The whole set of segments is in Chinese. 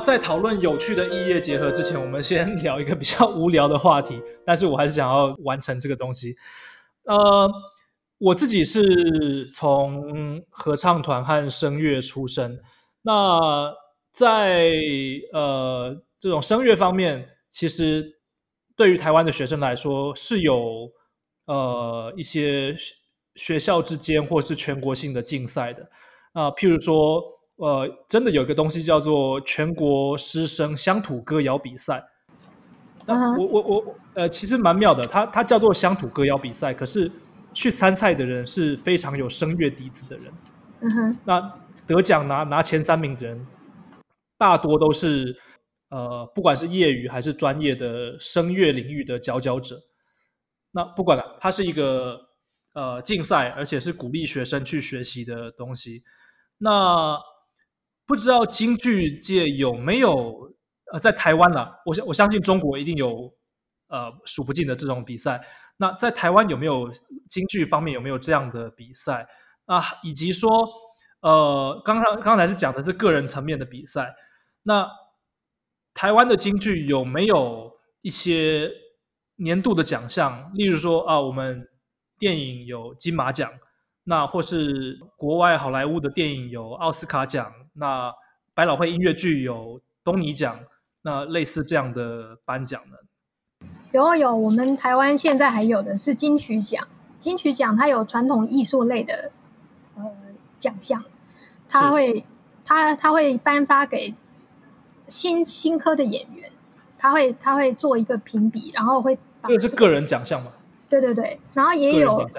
在讨论有趣的异业结合之前，我们先聊一个比较无聊的话题。但是我还是想要完成这个东西。呃，我自己是从合唱团和声乐出身。那在呃这种声乐方面，其实对于台湾的学生来说是有呃一些学校之间或是全国性的竞赛的啊，譬如说。呃，真的有一个东西叫做全国师生乡土歌谣比赛。那我我我呃，其实蛮妙的，它它叫做乡土歌谣比赛，可是去参赛的人是非常有声乐底子的人。嗯哼。那得奖拿拿前三名的人，大多都是呃，不管是业余还是专业的声乐领域的佼佼者。那不管了，它是一个呃竞赛，而且是鼓励学生去学习的东西。那不知道京剧界有没有呃，在台湾呢？我相我相信中国一定有呃数不尽的这种比赛。那在台湾有没有京剧方面有没有这样的比赛啊？以及说呃，刚刚刚才是讲的是个人层面的比赛。那台湾的京剧有没有一些年度的奖项？例如说啊，我们电影有金马奖，那或是国外好莱坞的电影有奥斯卡奖。那百老汇音乐剧有东尼奖，那类似这样的颁奖呢？有有，我们台湾现在还有的是金曲奖。金曲奖它有传统艺术类的呃奖项，它会它它会颁发给新新科的演员，他会他会做一个评比，然后会这个是个人奖项吗？对对对，然后也有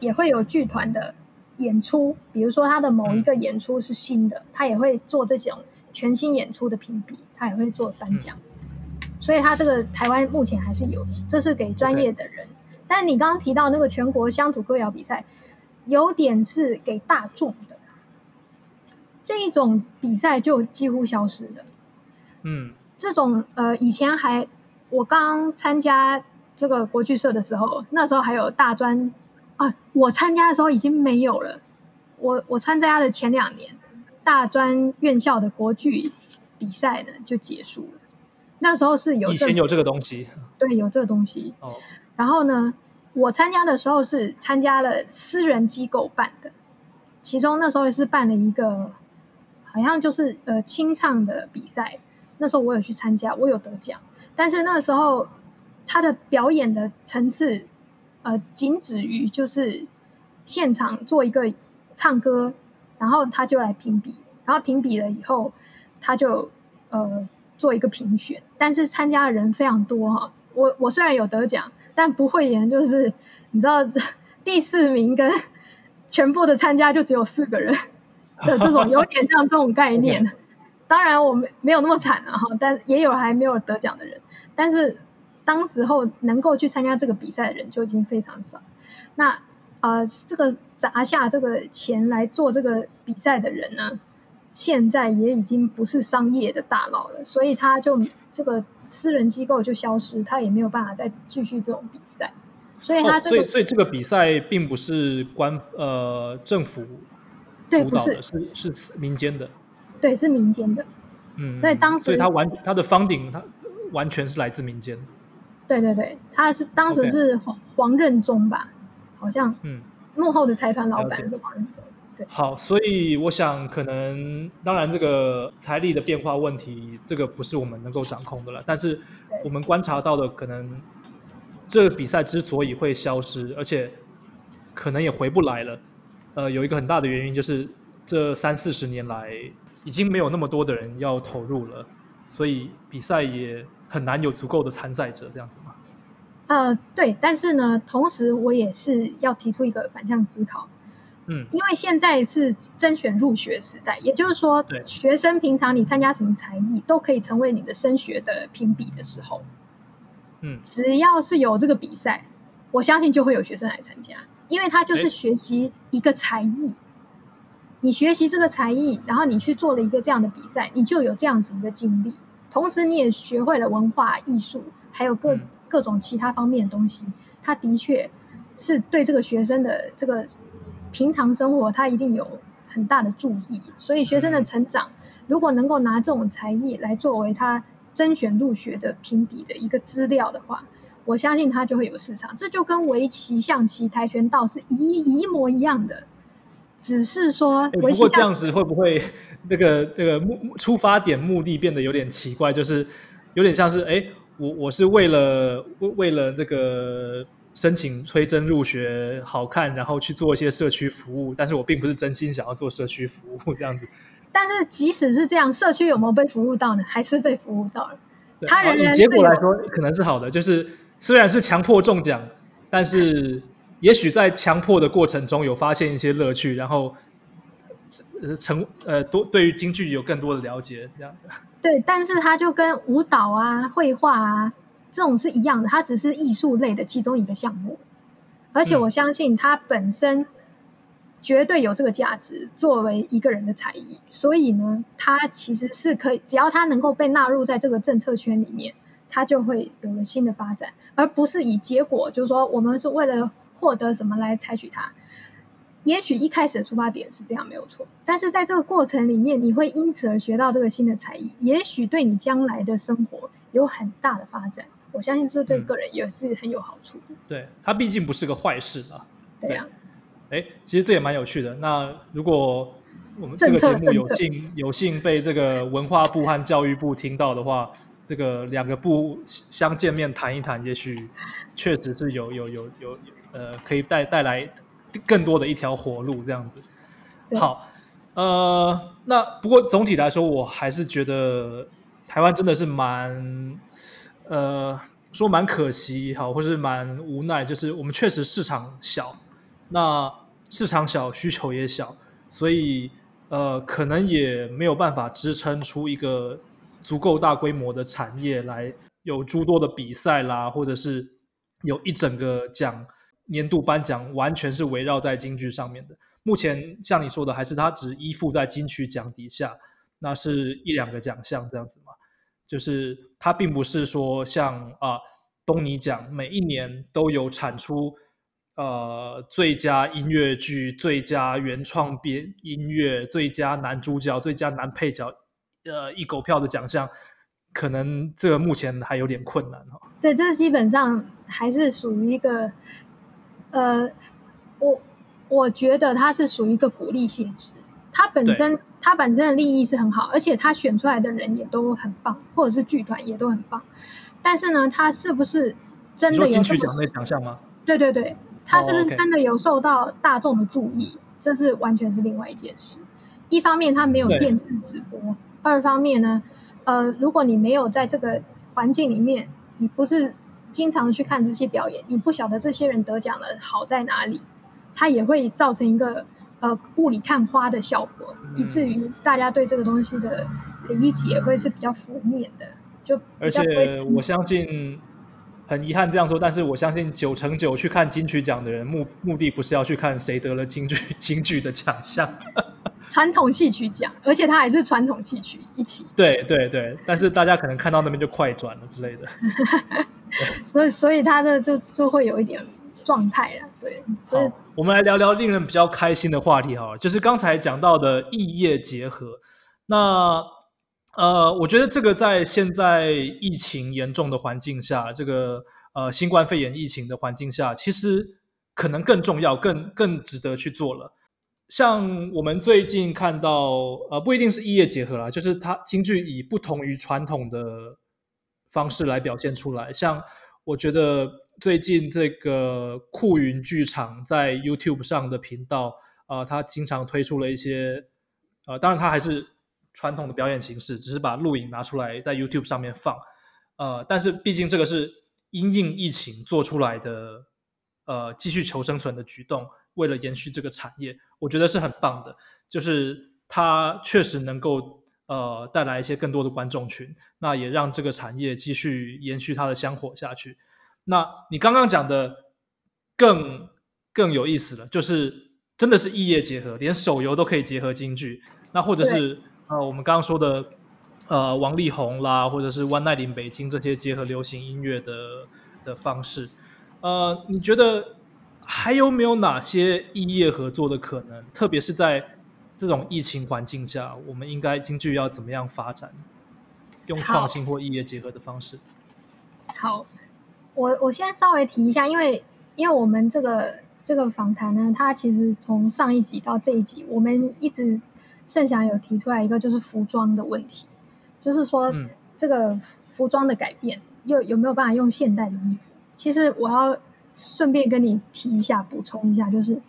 也会有剧团的。演出，比如说他的某一个演出是新的，他也会做这种全新演出的评比，他也会做颁奖。所以他这个台湾目前还是有，这是给专业的人。但你刚刚提到那个全国乡土歌谣比赛，有点是给大众的，这一种比赛就几乎消失了。嗯，这种呃以前还我刚参加这个国剧社的时候，那时候还有大专。啊，我参加的时候已经没有了。我我参加的前两年，大专院校的国剧比赛呢就结束了。那时候是有以前有这个东西，对，有这个东西。哦。然后呢，我参加的时候是参加了私人机构办的，其中那时候也是办了一个，好像就是呃清唱的比赛。那时候我有去参加，我有得奖。但是那时候他的表演的层次。呃，仅止于就是现场做一个唱歌，然后他就来评比，然后评比了以后，他就呃做一个评选。但是参加的人非常多哈，我我虽然有得奖，但不会演就是你知道这第四名跟全部的参加就只有四个人 的这种有点像这种概念。当然我没没有那么惨了哈，但也有还没有得奖的人，但是。当时候能够去参加这个比赛的人就已经非常少，那呃，这个砸下这个钱来做这个比赛的人呢，现在也已经不是商业的大佬了，所以他就这个私人机构就消失，他也没有办法再继续这种比赛，所以他所以所以这个比赛并不是官呃政府主导的，是。是民间的，对，是民间的，嗯，所以当时所以他完他的方顶他完全是来自民间。对对对，他是当时是黄黄任中吧，好像，嗯，幕后的财团老板是黄任中。对，好，所以我想可能，当然这个财力的变化问题，这个不是我们能够掌控的了。但是我们观察到的，可能这个比赛之所以会消失，而且可能也回不来了，呃，有一个很大的原因就是这三四十年来已经没有那么多的人要投入了，所以比赛也。很难有足够的参赛者这样子吗？呃，对，但是呢，同时我也是要提出一个反向思考，嗯，因为现在是甄选入学时代，也就是说，对学生平常你参加什么才艺都可以成为你的升学的评比的时候，嗯，只要是有这个比赛，我相信就会有学生来参加，因为他就是学习一个才艺，你学习这个才艺，然后你去做了一个这样的比赛，你就有这样子一个经历。同时，你也学会了文化艺术，还有各各种其他方面的东西。他的确是对这个学生的这个平常生活，他一定有很大的注意。所以，学生的成长如果能够拿这种才艺来作为他甄选入学的评比的一个资料的话，我相信他就会有市场。这就跟围棋、象棋、跆拳道是一一模一样的，只是说。不过这样子会不会 那个那个目出发点目的变得有点奇怪？就是有点像是哎，我我是为了为为了这个。申请推甄入学好看，然后去做一些社区服务，但是我并不是真心想要做社区服务这样子。但是即使是这样，社区有没有被服务到呢？还是被服务到了。他人以结果来说，可能是好的。就是虽然是强迫中奖，但是也许在强迫的过程中有发现一些乐趣，然后呃成呃多对于京剧有更多的了解这样。对，但是它就跟舞蹈啊、绘画啊。这种是一样的，它只是艺术类的其中一个项目，而且我相信它本身绝对有这个价值作为一个人的才艺，所以呢，它其实是可以，只要它能够被纳入在这个政策圈里面，它就会有了新的发展，而不是以结果，就是说我们是为了获得什么来采取它。也许一开始的出发点是这样没有错，但是在这个过程里面，你会因此而学到这个新的才艺，也许对你将来的生活有很大的发展。我相信这对个人也是很有好处的。对，它毕竟不是个坏事嘛。对呀。哎，其实这也蛮有趣的。那如果我们这个节目有幸有幸被这个文化部和教育部听到的话，这个两个部相见面谈一谈，也许确实是有有有有呃，可以带带来更多的一条活路这样子。好，呃，那不过总体来说，我还是觉得台湾真的是蛮。呃，说蛮可惜好，或是蛮无奈，就是我们确实市场小，那市场小，需求也小，所以呃，可能也没有办法支撑出一个足够大规模的产业来，有诸多的比赛啦，或者是有一整个奖年度颁奖完全是围绕在京剧上面的。目前像你说的，还是它只依附在金曲奖底下，那是一两个奖项这样子嘛？就是它并不是说像啊东尼奖每一年都有产出呃最佳音乐剧、最佳原创编音乐、最佳男主角、最佳男配角呃一狗票的奖项，可能这个目前还有点困难哈。对，这基本上还是属于一个呃，我我觉得它是属于一个鼓励性质，它本身。它本身的利益是很好，而且他选出来的人也都很棒，或者是剧团也都很棒。但是呢，他是不是真的有金曲奖那奖项吗？对对对，他是不是真的有受到大众的注意？这是完全是另外一件事。一方面他没有电视直播，二方面呢，呃，如果你没有在这个环境里面，你不是经常去看这些表演，你不晓得这些人得奖了好在哪里，他也会造成一个。呃，雾里看花的效果，以至于大家对这个东西的理解会是比较负面的。就而且我相信，很遗憾这样说，但是我相信九成九去看金曲奖的人目目的不是要去看谁得了金曲金曲的奖项，传统戏曲奖，而且它还是传统戏曲一起。对对对，但是大家可能看到那边就快转了之类的。所以所以它的就就会有一点。状态了，对。所以我们来聊聊令人比较开心的话题，好了，就是刚才讲到的异业结合。那呃，我觉得这个在现在疫情严重的环境下，这个呃新冠肺炎疫情的环境下，其实可能更重要、更更值得去做了。像我们最近看到，呃，不一定是异业结合啦，就是它京剧以不同于传统的方式来表现出来。像我觉得。最近这个酷云剧场在 YouTube 上的频道，呃，他经常推出了一些，呃，当然他还是传统的表演形式，只是把录影拿出来在 YouTube 上面放，呃，但是毕竟这个是因应疫情做出来的，呃，继续求生存的举动，为了延续这个产业，我觉得是很棒的，就是它确实能够呃带来一些更多的观众群，那也让这个产业继续延续它的香火下去。那你刚刚讲的更更有意思了，就是真的是异业结合，连手游都可以结合京剧。那或者是呃，我们刚刚说的呃，王力宏啦，或者是 One Night in 北京这些结合流行音乐的的方式。呃，你觉得还有没有哪些异业合作的可能？特别是在这种疫情环境下，我们应该京剧要怎么样发展？用创新或异业结合的方式。好，我我先稍微提一下，因为因为我们这个这个访谈呢，它其实从上一集到这一集，我们一直盛翔有提出来一个就是服装的问题，就是说这个服装的改变，又有没有办法用现代的衣服？其实我要顺便跟你提一下，补充一下，就是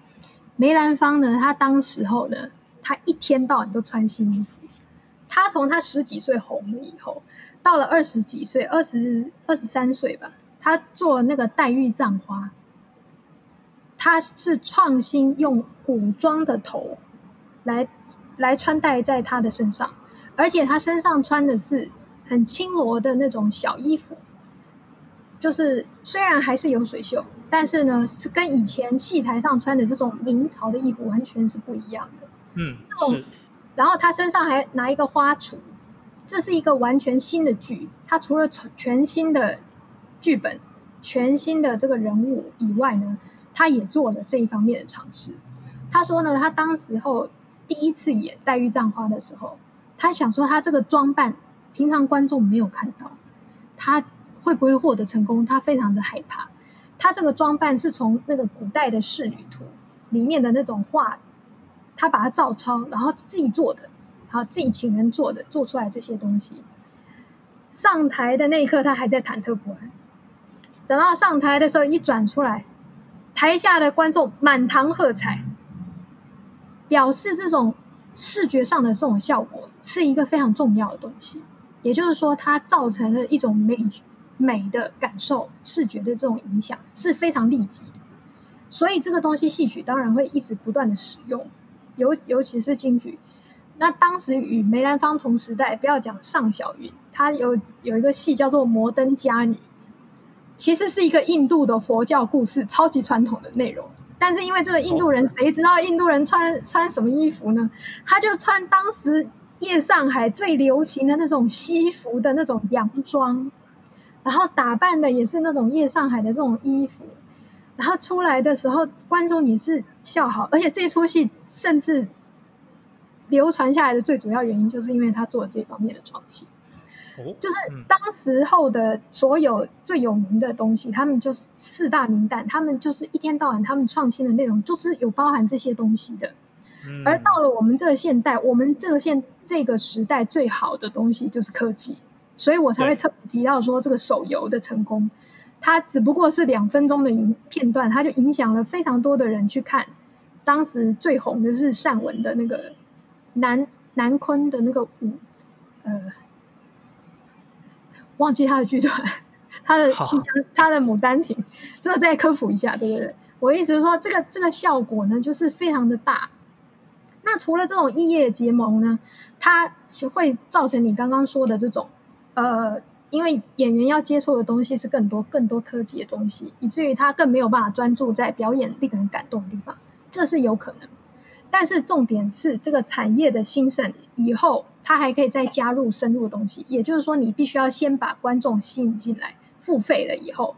梅兰芳呢，他当时候呢。他一天到晚都穿新衣服。他从他十几岁红了以后，到了二十几岁，二十二十三岁吧，他做那个黛玉葬花。他是创新用古装的头来来穿戴在他的身上，而且他身上穿的是很轻罗的那种小衣服，就是虽然还是有水袖，但是呢是跟以前戏台上穿的这种明朝的衣服完全是不一样的。嗯，是。然后他身上还拿一个花锄，这是一个完全新的剧。他除了全新的剧本、全新的这个人物以外呢，他也做了这一方面的尝试。他说呢，他当时候第一次演黛玉葬花的时候，他想说他这个装扮平常观众没有看到，他会不会获得成功？他非常的害怕。他这个装扮是从那个古代的仕女图里面的那种画。他把它照抄，然后自己做的，然后自己请人做的，做出来这些东西。上台的那一刻，他还在忐忑不安。等到上台的时候，一转出来，台下的观众满堂喝彩，表示这种视觉上的这种效果是一个非常重要的东西。也就是说，它造成了一种美美的感受，视觉的这种影响是非常立即的。所以这个东西，戏曲当然会一直不断的使用。尤尤其是京剧，那当时与梅兰芳同时代，不要讲尚小云，他有有一个戏叫做《摩登佳女》，其实是一个印度的佛教故事，超级传统的内容。但是因为这个印度人，谁知道印度人穿穿什么衣服呢？他就穿当时夜上海最流行的那种西服的那种洋装，然后打扮的也是那种夜上海的这种衣服。然后出来的时候，观众也是笑好，而且这出戏甚至流传下来的最主要原因，就是因为他做了这方面的创新。就是当时候的所有最有名的东西，他们就是四大名旦，他们就是一天到晚他们创新的内容，就是有包含这些东西的。而到了我们这个现代，我们这个现这个时代最好的东西就是科技，所以我才会特别提到说这个手游的成功。它只不过是两分钟的影片段，它就影响了非常多的人去看。当时最红的是善文的那个南南昆的那个舞，呃，忘记他的剧团，他的西厢，他的牡丹亭，这个再科普一下，对不对？我意思是说，这个这个效果呢，就是非常的大。那除了这种异业结盟呢，它会造成你刚刚说的这种，呃。因为演员要接触的东西是更多、更多科技的东西，以至于他更没有办法专注在表演令人感动的地方，这是有可能。但是重点是这个产业的兴盛以后，他还可以再加入深入的东西。也就是说，你必须要先把观众吸引进来，付费了以后，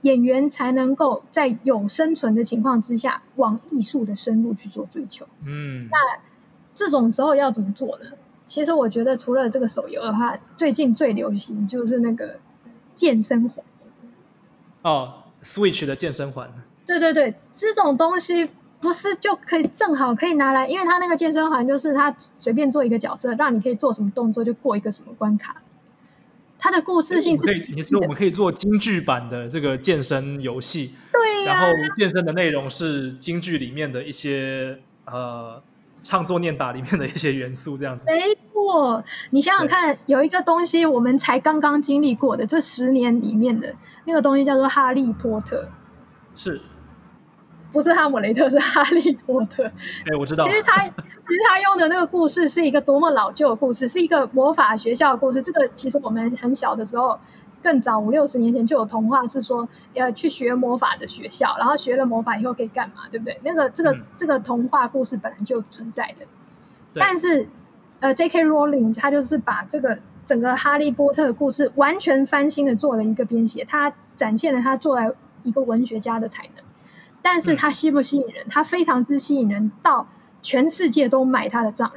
演员才能够在有生存的情况之下，往艺术的深入去做追求。嗯，那这种时候要怎么做呢？其实我觉得，除了这个手游的话，最近最流行就是那个健身环。哦，Switch 的健身环。对对对，这种东西不是就可以正好可以拿来，因为它那个健身环就是它随便做一个角色，让你可以做什么动作就过一个什么关卡。它的故事性是，你说我们可以做京剧版的这个健身游戏。对呀。然后健身的内容是京剧里面的一些呃。唱作念打里面的一些元素，这样子。没错，你想想看，有一个东西我们才刚刚经历过的，这十年里面的那个东西叫做《哈利波特》。是。不是哈姆雷特，是哈利波特。哎，我知道。其实他，其实他用的那个故事是一个多么老旧的故事，是一个魔法学校的故事。这个其实我们很小的时候。更早五六十年前就有童话，是说要去学魔法的学校，然后学了魔法以后可以干嘛，对不对？那个这个这个童话故事本来就存在的，但是呃，J.K. Rowling 他就是把这个整个哈利波特的故事完全翻新的做了一个编写，他展现了他作为一个文学家的才能，但是他吸不吸引人？他非常之吸引人，到全世界都买他的账，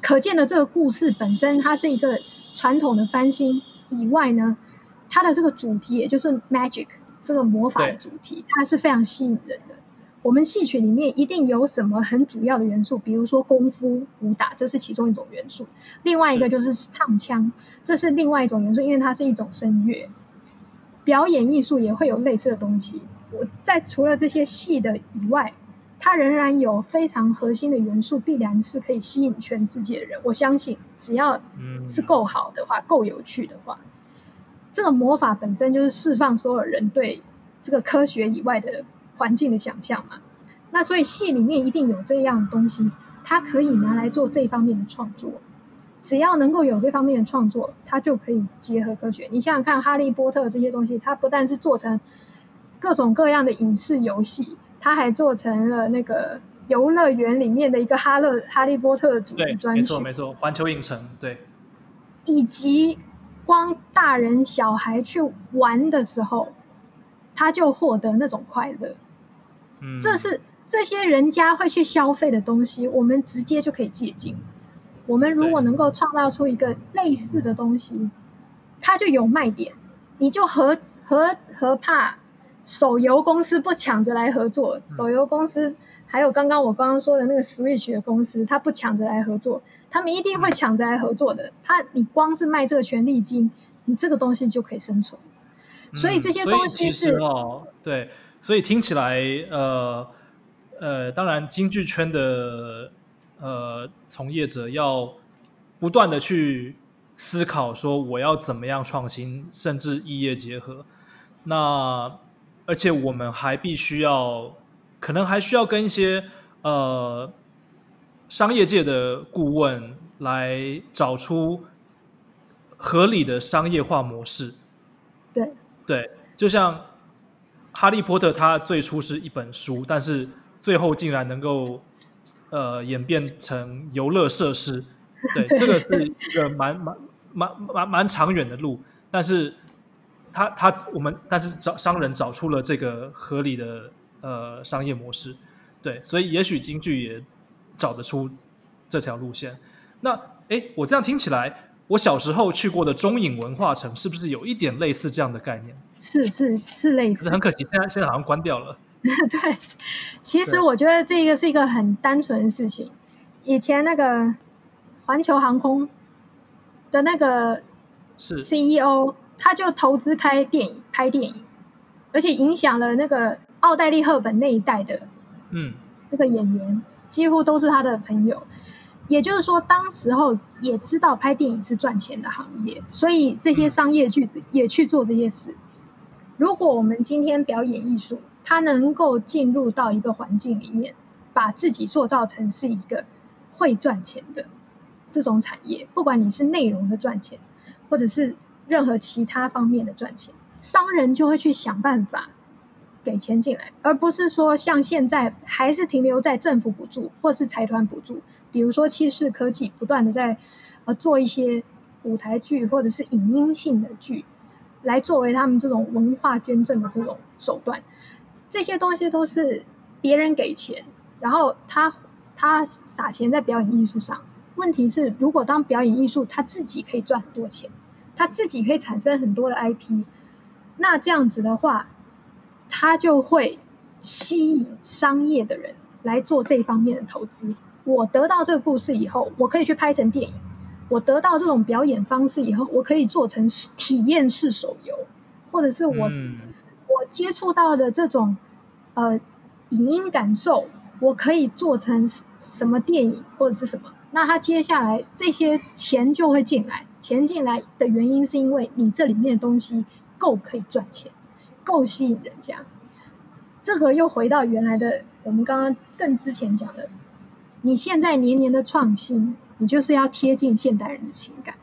可见的这个故事本身它是一个传统的翻新以外呢，它的这个主题也就是 magic 这个魔法的主题，它是非常吸引人的。我们戏曲里面一定有什么很主要的元素，比如说功夫、武打，这是其中一种元素；另外一个就是唱腔，这是另外一种元素，因为它是一种声乐。表演艺术也会有类似的东西。我在除了这些戏的以外，它仍然有非常核心的元素，必然是可以吸引全世界的人。我相信，只要是够好的话，够有趣的话，这个魔法本身就是释放所有人对这个科学以外的。环境的想象嘛，那所以戏里面一定有这样东西，它可以拿来做这方面的创作。只要能够有这方面的创作，它就可以结合科学。你想想看，《哈利波特》这些东西，它不但是做成各种各样的影视游戏，它还做成了那个游乐园里面的一个哈勒哈利波特主题专辑。没错没错，环球影城对。以及光大人小孩去玩的时候，他就获得那种快乐。这是这些人家会去消费的东西，我们直接就可以借鉴。我们如果能够创造出一个类似的东西，它就有卖点。你就何何何怕手游公司不抢着来合作？手游公司还有刚刚我刚刚说的那个 Switch 的公司，它不抢着来合作，他们一定会抢着来合作的。他你光是卖这个权利金，你这个东西就可以生存。所以这些东西是哦，对。所以听起来，呃，呃，当然，京剧圈的呃从业者要不断的去思考，说我要怎么样创新，甚至异业结合。那而且我们还必须要，可能还需要跟一些呃商业界的顾问来找出合理的商业化模式。对对，就像。哈利波特它最初是一本书，但是最后竟然能够呃演变成游乐设施，对，这个是一个蛮蛮蛮蛮蛮长远的路，但是他他我们但是找商人找出了这个合理的呃商业模式，对，所以也许京剧也找得出这条路线。那哎，我这样听起来。我小时候去过的中影文化城，是不是有一点类似这样的概念？是是是类似，很可惜，现在现在好像关掉了。对，其实我觉得这个是一个很单纯的事情。以前那个环球航空的那个是 CEO，他就投资开电影拍电影，而且影响了那个奥黛丽·赫本那一代的，嗯，那个演员几乎都是他的朋友。也就是说，当时候也知道拍电影是赚钱的行业，所以这些商业巨子也去做这些事。如果我们今天表演艺术，它能够进入到一个环境里面，把自己塑造成是一个会赚钱的这种产业，不管你是内容的赚钱，或者是任何其他方面的赚钱，商人就会去想办法给钱进来，而不是说像现在还是停留在政府补助或是财团补助。比如说，气势科技不断的在呃做一些舞台剧或者是影音性的剧，来作为他们这种文化捐赠的这种手段。这些东西都是别人给钱，然后他他撒钱在表演艺术上。问题是，如果当表演艺术他自己可以赚很多钱，他自己可以产生很多的 IP，那这样子的话，他就会吸引商业的人来做这方面的投资。我得到这个故事以后，我可以去拍成电影。我得到这种表演方式以后，我可以做成体验式手游，或者是我我接触到的这种呃影音感受，我可以做成什么电影或者是什么。那他接下来这些钱就会进来，钱进来的原因是因为你这里面的东西够可以赚钱，够吸引人家。这个又回到原来的我们刚刚更之前讲的。你现在年年的创新，你就是要贴近现代人的情感。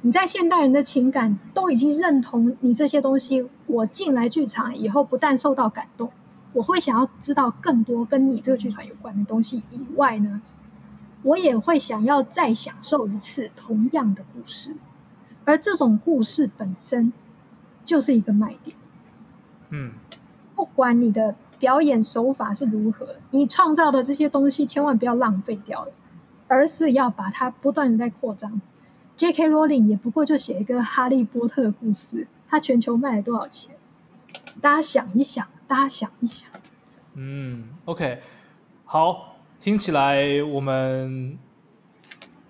你在现代人的情感都已经认同你这些东西，我进来剧场以后，不但受到感动，我会想要知道更多跟你这个剧团有关的东西以外呢，我也会想要再享受一次同样的故事。而这种故事本身就是一个卖点。嗯，不管你的表演手法是如何，你创造的这些东西千万不要浪费掉了，而是要把它不断的在扩张。J.K. Rowling 也不过就写一个哈利波特的故事，他全球卖了多少钱？大家想一想，大家想一想。嗯，OK，好，听起来我们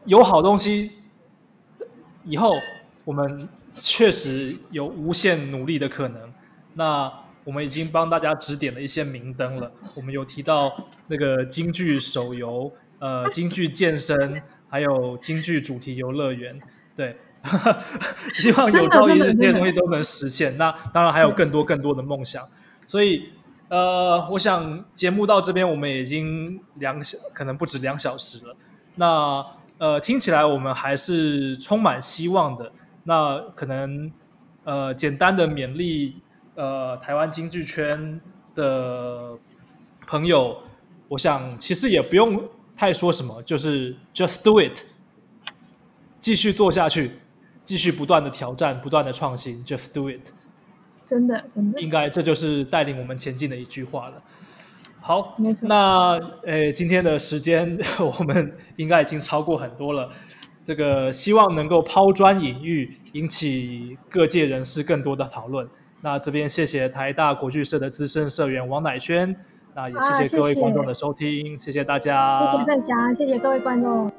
有好东西，以后我们确实有无限努力的可能。那我们已经帮大家指点了一些明灯了。我们有提到那个京剧手游，呃，京剧健身，还有京剧主题游乐园。对，希望有朝一日这些东西都能实现。那当然还有更多更多的梦想。所以，呃，我想节目到这边我们已经两小，可能不止两小时了。那呃，听起来我们还是充满希望的。那可能呃，简单的勉励。呃，台湾京剧圈的朋友，我想其实也不用太说什么，就是 just do it，继续做下去，继续不断的挑战，不断的创新，just do it。真的，真的，应该这就是带领我们前进的一句话了。好，没错。那呃，今天的时间 我们应该已经超过很多了，这个希望能够抛砖引玉，引起各界人士更多的讨论。那这边谢谢台大国剧社的资深社员王乃轩，那也谢谢各位观众的收听，谢谢大家，谢谢盛霞，谢谢各位观众。